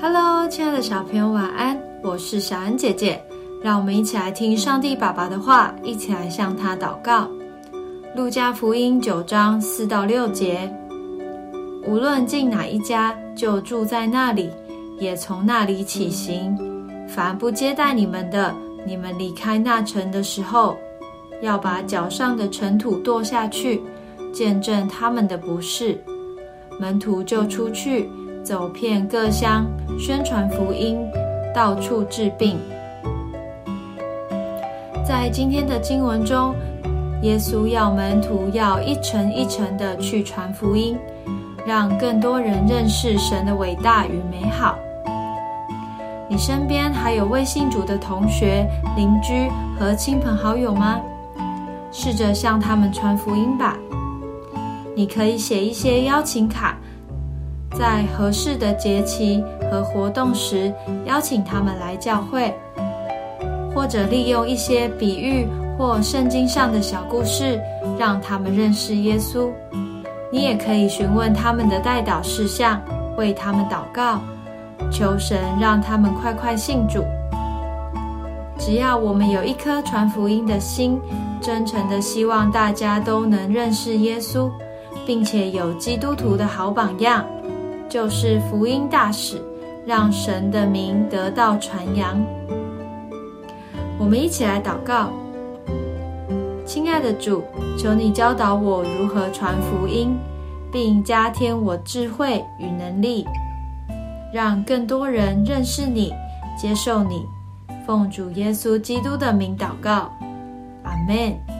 Hello，亲爱的小朋友，晚安！我是小恩姐姐，让我们一起来听上帝爸爸的话，一起来向他祷告。路加福音九章四到六节：无论进哪一家，就住在那里，也从那里起行。凡不接待你们的，你们离开那城的时候，要把脚上的尘土跺下去，见证他们的不是。门徒就出去。走遍各乡，宣传福音，到处治病。在今天的经文中，耶稣要门徒要一层一层的去传福音，让更多人认识神的伟大与美好。你身边还有未信主的同学、邻居和亲朋好友吗？试着向他们传福音吧。你可以写一些邀请卡。在合适的节期和活动时，邀请他们来教会，或者利用一些比喻或圣经上的小故事，让他们认识耶稣。你也可以询问他们的代祷事项，为他们祷告，求神让他们快快信主。只要我们有一颗传福音的心，真诚的希望大家都能认识耶稣，并且有基督徒的好榜样。就是福音大使，让神的名得到传扬。我们一起来祷告，亲爱的主，求你教导我如何传福音，并加添我智慧与能力，让更多人认识你、接受你。奉主耶稣基督的名祷告，阿门。